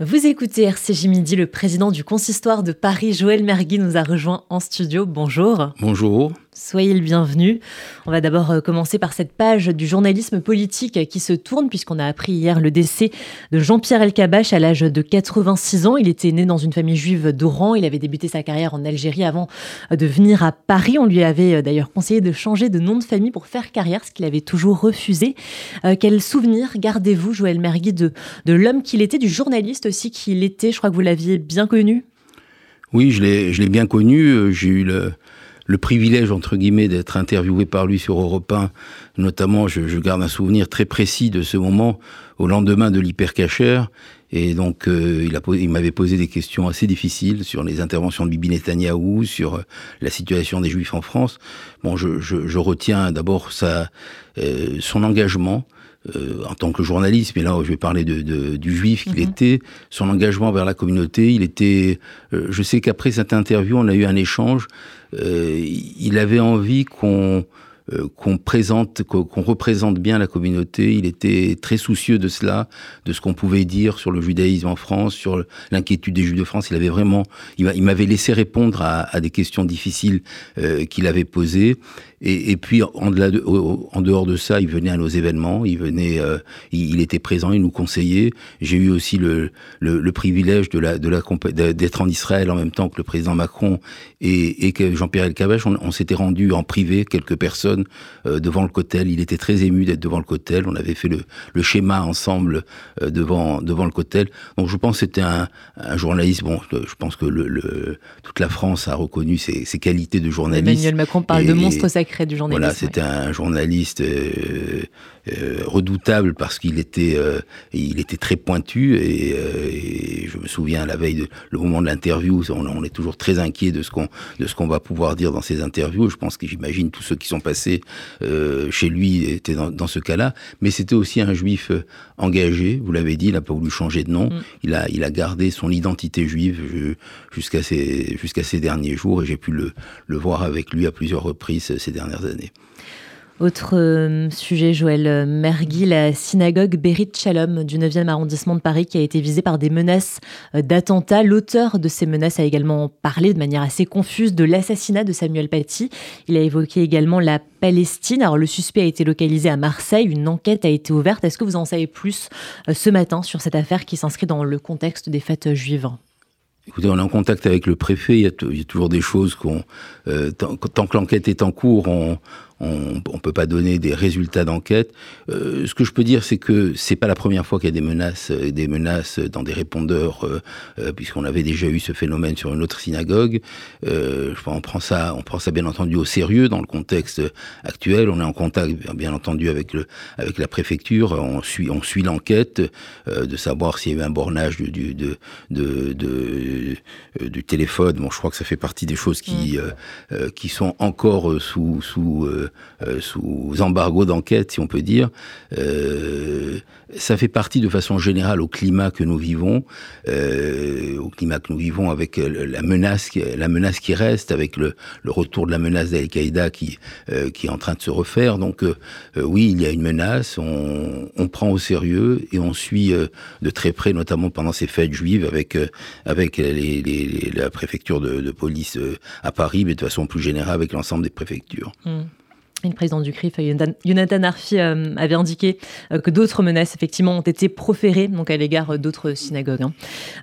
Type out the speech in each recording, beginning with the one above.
Vous écoutez RCJ Midi, le président du consistoire de Paris, Joël Mergui, nous a rejoint en studio. Bonjour. Bonjour. Soyez le bienvenu. On va d'abord euh, commencer par cette page du journalisme politique qui se tourne puisqu'on a appris hier le décès de Jean-Pierre Elkabach à l'âge de 86 ans. Il était né dans une famille juive d'Oran. Il avait débuté sa carrière en Algérie avant de venir à Paris. On lui avait euh, d'ailleurs conseillé de changer de nom de famille pour faire carrière, ce qu'il avait toujours refusé. Euh, quel souvenir gardez-vous, Joël Mergui, de, de l'homme qu'il était, du journaliste aussi qu'il était? Je crois que vous l'aviez bien connu. Oui, je l'ai bien connu. J'ai eu le le privilège, entre guillemets, d'être interviewé par lui sur Europe 1. Notamment, je, je, garde un souvenir très précis de ce moment au lendemain de l'hypercachère. Et donc, euh, il, il m'avait posé des questions assez difficiles sur les interventions de Bibi Netanyahou, sur euh, la situation des Juifs en France. Bon, je, je, je retiens d'abord euh, son engagement, euh, en tant que journaliste, mais là je vais parler de, de du juif qu'il mhm. était, son engagement vers la communauté. Il était, euh, je sais qu'après cette interview, on a eu un échange. Euh, il avait envie qu'on qu'on présente, qu'on représente bien la communauté. Il était très soucieux de cela, de ce qu'on pouvait dire sur le judaïsme en France, sur l'inquiétude des Juifs de France. Il avait vraiment, il m'avait laissé répondre à, des questions difficiles euh, qu'il avait posées. Et, puis en, de, en, dehors de ça, il venait à nos événements, il venait, euh, il, était présent, il nous conseillait. J'ai eu aussi le, privilège d'être en Israël en même temps que le président Macron et, et Jean-Pierre Elkabbach. On, on s'était rendu en privé quelques personnes euh, devant le cotel. Il était très ému d'être devant le cotel. On avait fait le, le schéma ensemble euh, devant devant le cotel. Donc je pense que c'était un, un, journaliste. Bon, je pense que le, le, toute la France a reconnu ses, ses qualités de journaliste. Emmanuel Macron parle de monstre sacré du journalisme. Voilà, c'était un journaliste euh, euh, redoutable parce qu'il était il était très pointu et, et, je me souviens la veille de le moment de l'interview, on, on, est toujours très inquiet de ce qu'on de ce qu'on va pouvoir dire dans ces interviews. Je pense que j'imagine tous ceux qui sont passés euh, chez lui était dans, ce cas-là, mais c'était aussi un juif euh, engagé, vous l'avez dit, il n'a pas voulu changer de nom, mm. il, a, il a gardé son identité juive jusqu'à ses, jusqu'à ses derniers jours, et j'ai pu le, le voir avec lui à plusieurs reprises euh, ces dernières années. Autre euh, sujet, Joël euh, Mergui, la synagogue Berit Shalom du 9e arrondissement de Paris qui a été visée par des menaces euh, d'attentats. L'auteur de ces menaces a également parlé de manière assez confuse de l'assassinat de Samuel Paty. Il a évoqué également la Palestine. Alors le suspect a été localisé à Marseille, une enquête a été ouverte. Est-ce que vous en savez plus ce matin sur cette affaire qui s'inscrit dans le contexte des fêtes juives? Écoutez, on est en contact avec le préfet. Il y a, toujours des choses qu'on, euh, tant, que l'enquête est en cours, on, on, on peut pas donner des résultats d'enquête. Euh, ce que je peux dire, c'est que c'est pas la première fois qu'il y a des menaces, euh, des menaces dans des répondeurs, euh, puisqu'on avait déjà eu ce phénomène sur une autre synagogue. Euh, on prend ça, on prend ça bien entendu au sérieux dans le contexte actuel. On est en contact, bien entendu, avec le, avec la préfecture. On suit, on suit l'enquête de savoir s'il y a eu un bornage du, du, de, de, de, du téléphone. Bon, je crois que ça fait partie des choses qui, mmh. qui sont encore sous, sous euh, sous embargo d'enquête, si on peut dire. Euh, ça fait partie de façon générale au climat que nous vivons, euh, au climat que nous vivons avec la menace, qui, la menace qui reste, avec le, retour de la menace d'Al-Qaïda qui, euh, est en train de se refaire. Donc euh, oui, il y a une menace, on, prend au sérieux et on suit de très près, notamment pendant ces fêtes juives, avec, la préfecture de, de police à Paris, mais de façon plus générale avec l'ensemble des préfectures. Mmh. Le président du CRIF, Jonathan Arfi, euh, avait indiqué euh, que d'autres menaces, effectivement, ont été proférées donc à l'égard d'autres synagogues. Hein.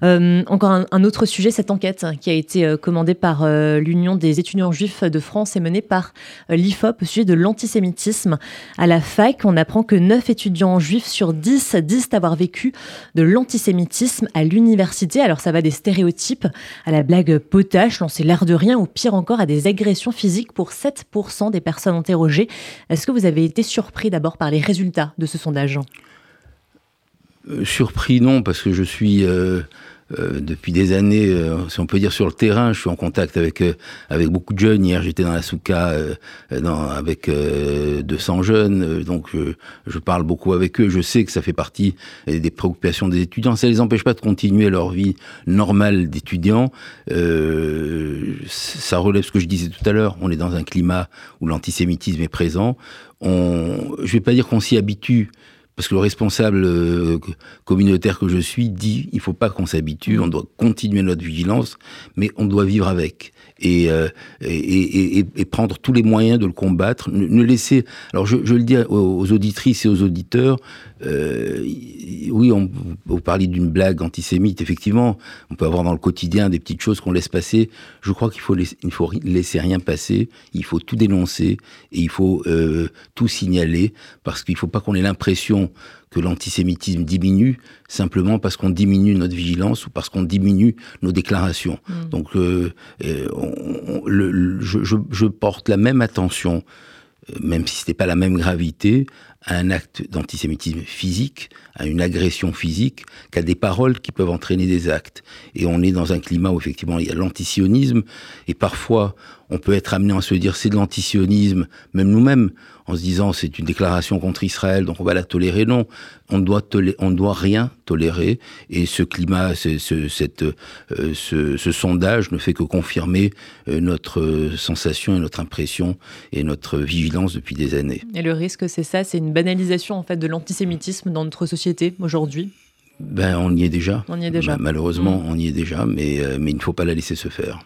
Euh, encore un, autre sujet, cette enquête qui a été commandée par l'Union des étudiants juifs de France et menée par l'IFOP au sujet de l'antisémitisme. À la fac, on apprend que 9 étudiants juifs sur 10 disent avoir vécu de l'antisémitisme à l'université. Alors ça va des stéréotypes à la blague potache, lancer l'air de rien, ou pire encore à des agressions physiques pour 7% des personnes interrogées est-ce que vous avez été surpris d'abord par les résultats de ce sondage euh, Surpris non, parce que je suis... Euh, euh, depuis des années, euh, si on peut dire sur le terrain, je suis en contact avec euh, avec beaucoup de jeunes. Hier, j'étais dans la souka dans, avec 200 jeunes, donc je, je, parle beaucoup avec eux. Je sais que ça fait partie des préoccupations des étudiants. Ça les empêche pas de continuer leur vie normale d'étudiants. ça relève ce que je disais tout à l'heure. On est dans un climat où l'antisémitisme est présent. On, je vais pas dire qu'on s'y habitue parce que le responsable euh, communautaire que je suis dit il faut pas qu'on s'habitue, on doit continuer notre vigilance, mais on doit vivre avec. Euh, et, prendre tous les moyens de le combattre. Ne, laisser. Alors je, je, le dis aux auditrices et aux auditeurs. Euh, oui, on, vous parlez d'une blague antisémite. Effectivement, on peut avoir dans le quotidien des petites choses qu'on laisse passer. Je crois qu'il faut laisser, il faut laisser rien passer. Il faut tout dénoncer et il faut euh, tout signaler parce qu'il ne faut pas qu'on ait l'impression que l'antisémitisme diminue simplement parce qu'on diminue notre vigilance ou parce qu'on diminue nos déclarations. Mm. Donc, euh, euh le, je, je, je, porte la même attention, euh, même si ce n'est pas la même gravité, à un acte d'antisémitisme physique, à une agression physique, qu'à des paroles qui peuvent entraîner des actes. Et on est dans un climat où effectivement il y a l'antisionisme, et parfois on peut être amené à se dire c'est de l'antisionisme, même nous-mêmes, en se disant c'est une déclaration contre Israël, donc on va la tolérer. Non, on doit on doit rien tolérer. Et ce climat, ce, cette, euh, ce, ce, sondage ne fait que confirmer euh, notre sensation et notre impression et notre vigilance depuis des années. Et le risque, c'est ça, c'est une banalisation en fait de l'antisémitisme dans notre société aujourd'hui. Ben, on y est déjà. On y est déjà. Malheureusement, mm. on y est déjà, mais, euh, mais il ne faut pas la laisser se faire.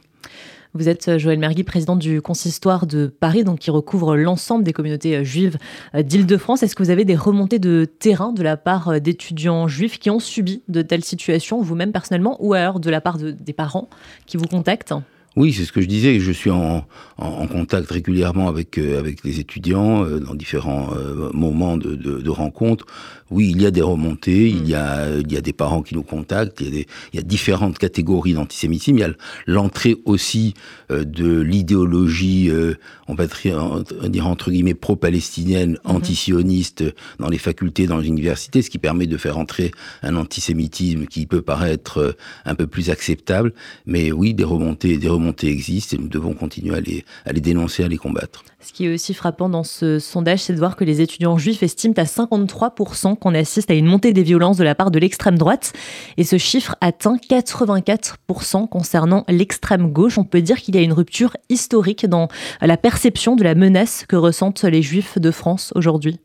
Vous êtes euh, Joël Mergui, président du consistoire de Paris, donc qui recouvre l'ensemble des communautés euh, juives d'Île-de-France. Est-ce que vous avez des remontées de terrain de la part d'étudiants juifs qui ont subi de telles situations, vous-même personnellement, ou alors de la part de, des parents qui vous contactent? Oui, c'est ce que je disais. Je suis en, en, contact régulièrement avec euh, avec les étudiants euh, dans différents euh, moments de, de, de rencontres. Oui, il y a des remontées, il y a il y a des parents qui nous contactent. Il y a, des, il y a différentes catégories d'antisémitisme. Il y a l'entrée aussi de l'idéologie, on va dire entre guillemets pro-palestinienne, mhm. anti-sioniste dans les facultés, dans les universités, ce qui permet de faire entrer un antisémitisme qui peut paraître un peu plus acceptable. Mais oui, des remontées, des remontées montée existe et nous devons continuer à à les dénoncer, à les combattre. Ce qui est aussi frappant dans ce sondage, c'est de voir que les étudiants juifs estiment à 53% qu'on assiste à une montée des violences de la part de l'extrême droite. Et ce chiffre atteint 84% concernant l'extrême gauche. On peut dire qu'il y a une rupture historique dans la perception de la menace que ressentent les juifs de France aujourd'hui.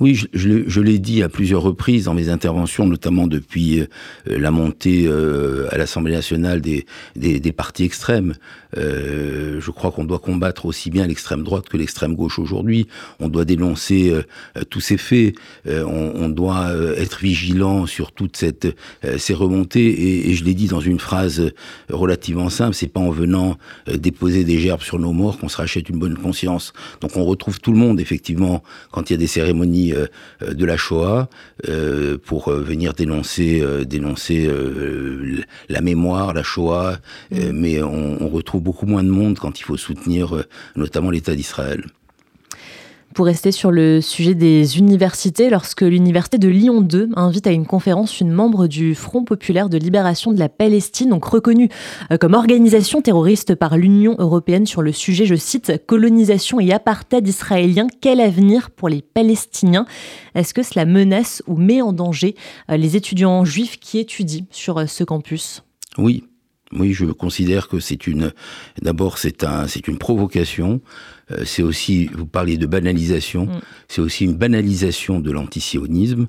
Oui, je, je l'ai dit à plusieurs reprises dans mes interventions, notamment depuis euh, la montée euh, à l'Assemblée nationale des, des, des, partis extrêmes. Euh, je crois qu'on doit combattre aussi bien l'extrême droite que l'extrême gauche aujourd'hui. On doit dénoncer euh, tous ces faits. On, on, doit être vigilant sur toutes cette, ces remontées. Et, et je l'ai dit dans une phrase relativement simple c'est pas en venant déposer des gerbes sur nos morts qu'on se rachète une bonne conscience. Donc on retrouve tout le monde effectivement quand il y a des cérémonies euh, de la Shoah euh, pour euh, venir dénoncer, dénoncer la mémoire, la Shoah, mm. mais on, on, retrouve beaucoup moins de monde quand il faut soutenir notamment l'État d'Israël pour rester sur le sujet des universités, lorsque l'université de Lyon 2 invite à une conférence une membre du Front populaire de libération de la Palestine, donc reconnue euh, comme organisation terroriste par l'Union européenne sur le sujet, je cite, colonisation et apartheid israélien, quel avenir pour les Palestiniens? Est-ce que cela menace ou met en danger euh, les étudiants juifs qui étudient sur euh, ce campus? Oui, oui, je considère que c'est une. D'abord, c'est un, c'est une provocation. Euh, c'est aussi, vous parlez de banalisation, mm. c'est aussi une banalisation de l'antisionisme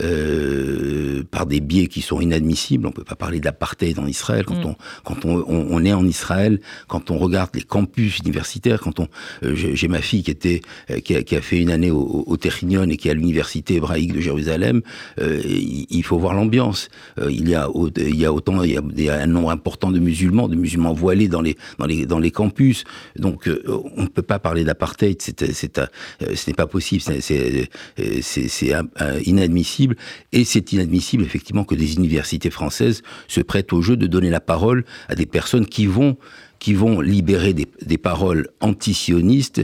euh, par des biais qui sont inadmissibles. On peut pas parler d'apartheid en Israël quand mm. on quand on, on, est en Israël, quand on regarde les campus universitaires, quand on euh, j'ai ma fille qui était qui a, qui, a, fait une année au, au Technion et qui est à l'université hébraïque de Jérusalem. Il, il, faut voir l'ambiance. il y a il y a autant il y a, un nombre important de musulmans, de musulmans voilés dans les dans les dans les campus. Donc on ne peut pas parler d'apartheid, c'est, euh, ce n'est pas possible, c'est, inadmissible. Et c'est inadmissible, effectivement, que des universités françaises se prêtent au jeu de donner la parole à des personnes qui vont qui vont libérer des, des paroles antisionistes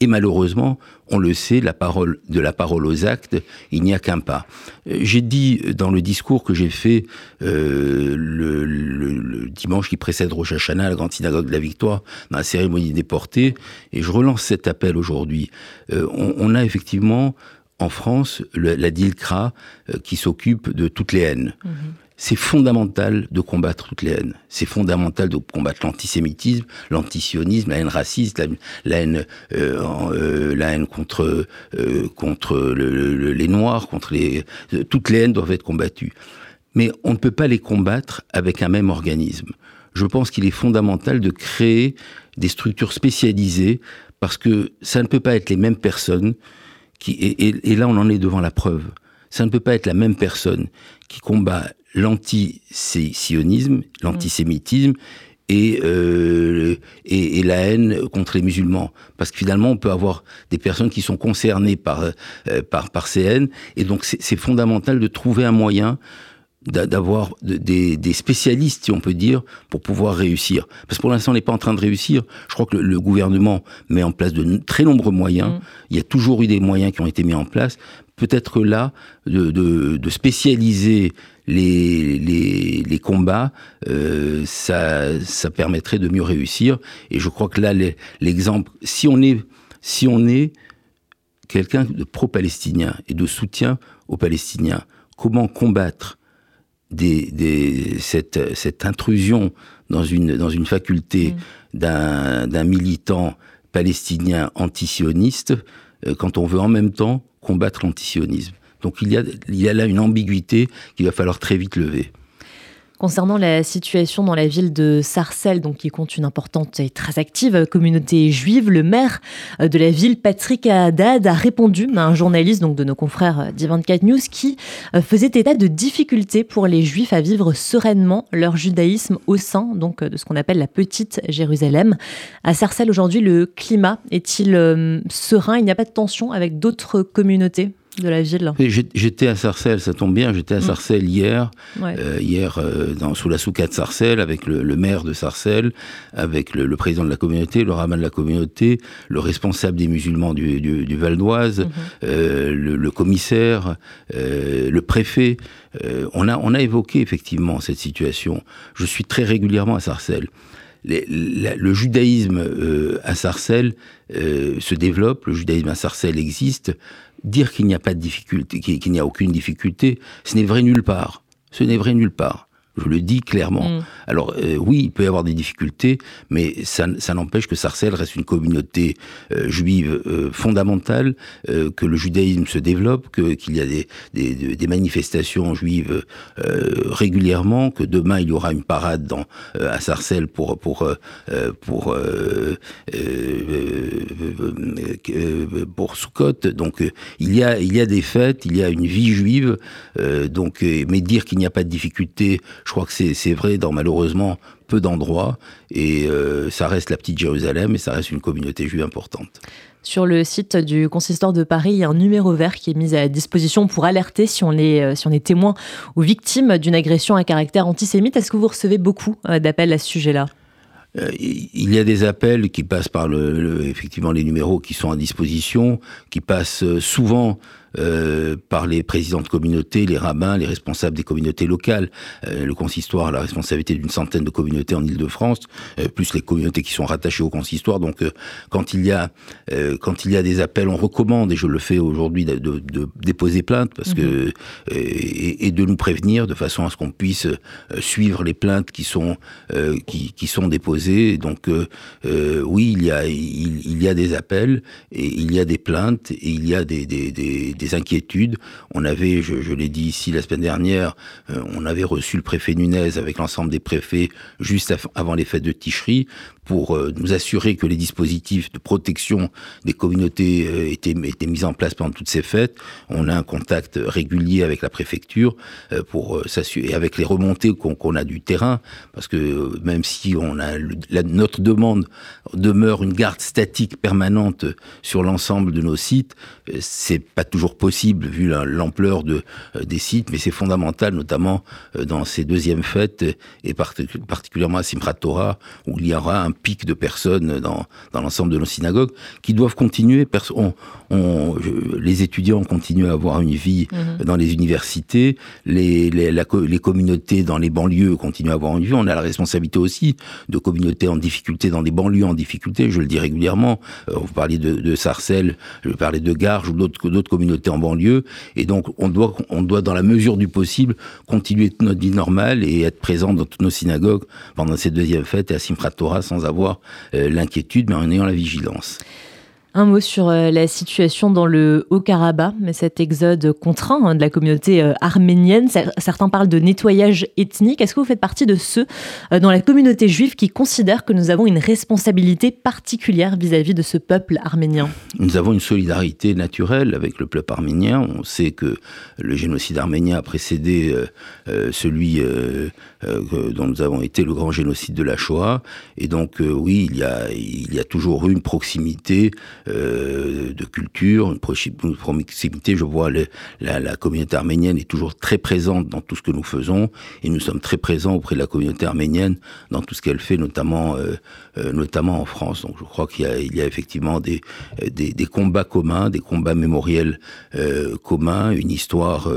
et malheureusement, on le sait, la parole, de la parole aux actes, il n'y a qu'un pas. Euh, j'ai dit dans le discours que j'ai fait euh, le, dimanche qui précède Rosh Hashanah, la grande synagogue de la Victoire, dans la cérémonie des portées, et je relance cet appel aujourd'hui. Euh, on, a effectivement en France la DILCRA qui s'occupe de toutes les haines. Mmh c'est fondamental de combattre toutes les haines. C'est fondamental de combattre l'antisémitisme, l'antisionisme, la haine raciste, la, haine, euh, euh, la haine contre euh, contre les noirs, contre les toutes les haines doivent être combattues. Mais on ne peut pas les combattre avec un même organisme. Je pense qu'il est fondamental de créer des structures spécialisées parce que ça ne peut pas être les mêmes personnes qui et là on en est devant la preuve. Ça ne peut pas être la même personne qui combat l'antisionisme, l'antisémitisme euh, et, et, la haine contre les musulmans. Parce que finalement, on peut avoir des personnes qui sont concernées par, euh, par, par ces haines, et donc c'est fondamental de trouver un moyen d'avoir des, des, spécialistes, si on peut dire, pour pouvoir réussir. Parce que pour l'instant, on n'est pas en train de réussir. Je crois que le, gouvernement met en place de très nombreux moyens. Mm. Il y a toujours eu des moyens qui ont été mis en place. Peut-être là, de, de, de spécialiser les, les, les combats, euh, ça, ça permettrait de mieux réussir. Et je crois que là, l'exemple, si on est, si on est quelqu'un de pro-palestinien et de soutien aux Palestiniens, comment combattre des, des, cette, cette intrusion dans une, dans une faculté mmh. d'un militant palestinien antisioniste euh, quand on veut en même temps combattre l'antisionisme? Donc il y, a, là une ambiguïté qu'il va falloir très vite lever. Concernant la situation dans la ville de Sarcelles, donc qui compte une importante et très active communauté juive, le maire de la ville, Patrick Haddad, a répondu à un journaliste donc de nos confrères d'I24 News qui faisait état de difficultés pour les juifs à vivre sereinement leur judaïsme au sein donc de ce qu'on appelle la petite Jérusalem. À Sarcelles aujourd'hui, le climat est-il euh, serein? Il n'y a pas de tension avec d'autres communautés? De la ville. J'étais à Sarcelles, ça tombe bien, j'étais à mm. Sarcelles hier, euh, hier euh, dans, sous la soukade Sarcelles, avec le, maire de Sarcelles, avec le, président de la communauté, le rabbin de la communauté, le responsable des musulmans du, du, Val d'Oise, mm-hmm. euh, le, commissaire, le préfet. on, a, on a évoqué effectivement cette situation. Je suis très régulièrement à Sarcelles. le judaïsme à Sarcelles se développe, le judaïsme à Sarcelles existe, dire qu'il n'y a pas de difficulté, qu'il n'y a aucune difficulté, ce n'est vrai nulle part. Ce n'est vrai nulle part. Je le dis clairement. Mm. Alors euh, oui, il peut y avoir des difficultés, mais ça, ça n'empêche que Sarcelles reste une communauté euh, juive euh, fondamentale, que le judaïsme se développe, que qu'il y a des, des, des, manifestations juives régulièrement, que demain il y aura une parade dans à Sarcelles pour pour pour pour Soukot. Donc il y a il y a des fêtes, il y a une vie juive. donc mais dire qu'il n'y a pas de difficultés je crois que c'est vrai dans malheureusement peu d'endroits, et euh, ça reste la petite Jérusalem, et ça reste une communauté juive importante. Sur le site du consistoire de Paris, il y a un numéro vert qui est mis à disposition pour alerter si on est, euh, si on est témoin ou victime d'une agression à caractère antisémite. Est-ce que vous recevez beaucoup euh, d'appels à ce sujet-là? Il y a des appels qui passent par le, effectivement les numéros qui sont à disposition, qui passent souvent euh, par les présidents de communautés, les rabbins, les responsables des communautés locales. Euh, le consistoire a la responsabilité d'une centaine de communautés en Ile-de-France, euh, plus les communautés qui sont rattachées au consistoire. Donc, quand il y a quand il y a des appels, on recommande, et je le fais aujourd'hui, de, de, de, déposer plainte parce que mhm. et, et, de nous prévenir de façon à ce qu'on puisse suivre les plaintes qui sont qui, qui, sont déposées. Donc, oui, il y a il, il, y a des appels et il y a des plaintes et il y a des, des, des des inquiétudes. On avait, je, l'ai dit ici la semaine dernière, euh, on avait reçu le préfet Nunez avec l'ensemble des préfets juste avant les fêtes de Ticherie pour euh, nous assurer que les dispositifs de protection des communautés euh, étaient, mis en place pendant toutes ces fêtes. On a un contact régulier avec la préfecture pour s'assurer, avec les remontées qu'on a du terrain, parce que même si on a notre demande demeure une garde statique permanente sur l'ensemble de nos sites, c'est pas toujours possible vu l'ampleur de des sites, mais c'est fondamental, notamment dans ces deuxièmes fêtes et particulièrement à Simchat Torah où il y aura un pic de personnes dans, dans l'ensemble de nos synagogues qui doivent continuer. On, on, les étudiants continuent à avoir une vie mhm. dans les universités, les, les, les communautés dans les banlieues continuent à avoir une vie. On a la responsabilité aussi de communautés en difficulté, dans des banlieues en difficulté, je le dis régulièrement. Euh, vous parliez de, de Sarcelles, je parlais de Garges ou d'autres communautés communautés en banlieue. Et donc, on doit, on doit, dans la mesure du possible, continuer notre vie normale et être présent dans toutes nos synagogues pendant cette deuxième fête et à Simchat sans avoir l'inquiétude, mais en ayant la vigilance. Un mot sur euh, la situation dans le Haut-Karabakh, mais cet exode contraint hein, de la communauté euh, arménienne. Certains parlent de nettoyage ethnique. Est-ce que vous faites partie de ceux euh, dans la communauté juive qui considèrent que nous avons une responsabilité particulière vis-à-vis de ce peuple arménien? Nous avons une solidarité naturelle avec le peuple arménien. On sait que le génocide arménien a précédé celui dont nous avons été le grand génocide de la Shoah. Et donc, oui, il y, a, il y a toujours eu une proximité euh, de culture, une proximité. Je vois la, communauté arménienne est toujours très présente dans tout ce que nous faisons, et nous sommes très présents auprès de la communauté arménienne dans tout ce qu'elle fait, notamment, euh, euh, notamment en France. Donc je crois qu'il y, a, effectivement des, des, combats communs, des combats mémoriels communs, une histoire,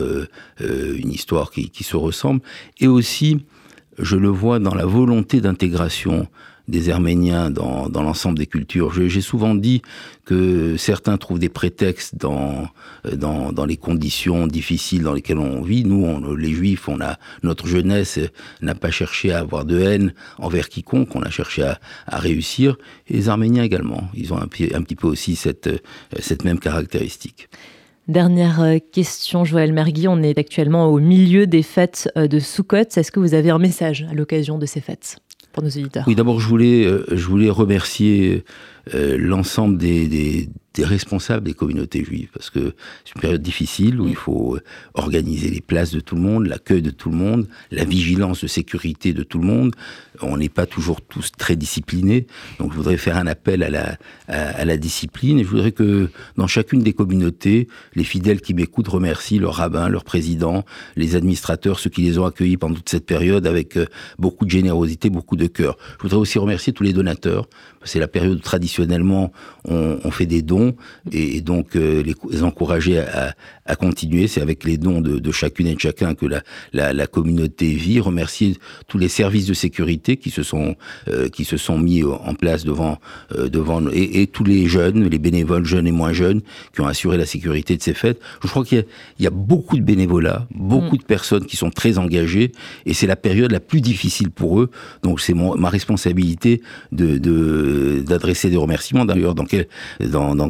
une histoire qui, qui se ressemble, et aussi je le vois dans la volonté d'intégration des Arméniens dans, dans l'ensemble des cultures. J'ai souvent dit que certains trouvent des prétextes dans, dans, dans, les conditions difficiles dans lesquelles on vit. Nous, les Juifs, on a notre jeunesse n'a pas cherché à avoir de haine envers quiconque. On a cherché à, à réussir. Et les Arméniens également. Ils ont un, un petit peu aussi cette, cette même caractéristique. Dernière euh, question, Joël Mergui. On est actuellement au milieu des fêtes euh, de Sukkot. Est-ce que vous avez un message à l'occasion de ces fêtes pour nos éditeurs? Oui, d'abord, je voulais, euh, je voulais remercier l'ensemble des, des responsables des communautés juives, parce que c'est une période difficile où il faut euh, organiser les places de tout le monde, l'accueil de tout le monde, la vigilance de sécurité de tout le monde. On n'est pas toujours tous très disciplinés, donc je voudrais faire un appel à la, à, la discipline, et je voudrais que dans chacune des communautés, les fidèles qui m'écoutent remercient leur rabbin, leur président, les administrateurs, ceux qui les ont accueillis pendant toute cette période avec euh, beaucoup de générosité, beaucoup de cœur. Je voudrais aussi remercier tous les donateurs, c'est la période où traditionnellement on, on fait des dons, et, donc euh, les, encourager à, à continuer. C'est avec les dons de, de, chacune et de chacun que la, la, la, communauté vit. Remercier tous les services de sécurité qui se sont euh, qui se sont mis en place devant euh, devant et, et, tous les jeunes, les bénévoles jeunes et moins jeunes qui ont assuré la sécurité de ces fêtes. Je crois qu'il y, y, a beaucoup de bénévolats, beaucoup mm. de personnes qui sont très engagées et c'est la période la plus difficile pour eux. Donc c'est ma responsabilité de d'adresser des remerciements. D'ailleurs, dans,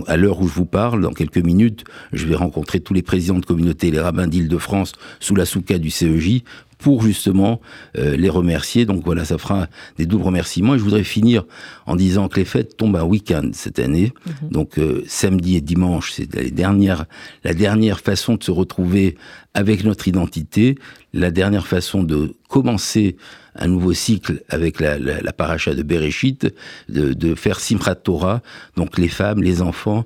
à l'heure où je vous parle, dans quelques minutes, je vais rencontrer tous les présidents de communauté, les rabbins d'Île-de-France, sous la souka du CEJ, pour justement euh, les remercier. Donc voilà, ça fera des doubles remerciements. Et je voudrais finir en disant que les fêtes tombent un week-end cette année. Mhm. Donc euh, samedi et dimanche, c'est la dernière, la dernière façon de se retrouver avec notre identité, la dernière façon de commencer un nouveau cycle avec la, la, paracha de Bereshit, de, de faire Simchat Torah, donc les femmes, les enfants.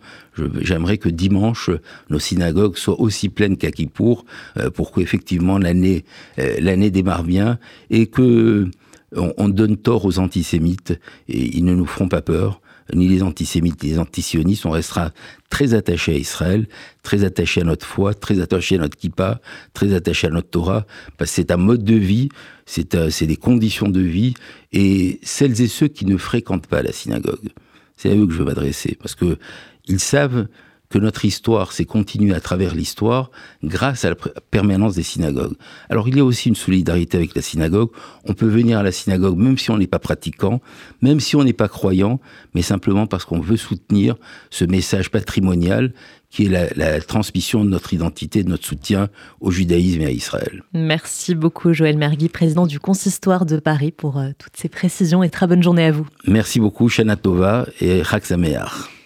J'aimerais que dimanche, nos synagogues soient aussi pleines qu'à Kippour, euh, pour qu'effectivement l'année euh, l'année démarre bien et que on, donne tort aux antisémites et ils ne nous feront pas peur ni les antisémites, ni les antisionistes. On restera très attachés à Israël, très attachés à notre foi, très attachés à notre kippa, très attachés à notre Torah, parce que c'est un mode de vie, c'est euh, des conditions de vie, et celles et ceux qui ne fréquentent pas la synagogue, c'est à eux que je veux m'adresser, parce que ils savent que notre histoire s'est continuée à travers l'histoire grâce à la permanence des synagogues. Alors il y a aussi une solidarité avec la synagogue. On peut venir à la synagogue même si on n'est pas pratiquant, même si on n'est pas croyant, mais simplement parce qu'on veut soutenir ce message patrimonial qui est la, la, transmission de notre identité, de notre soutien au judaïsme et à Israël. Merci beaucoup Joël Mergui, président du Consistoire de Paris, pour euh, toutes ces précisions et très bonne journée à vous. Merci beaucoup Shana Tova et Chak Sameach.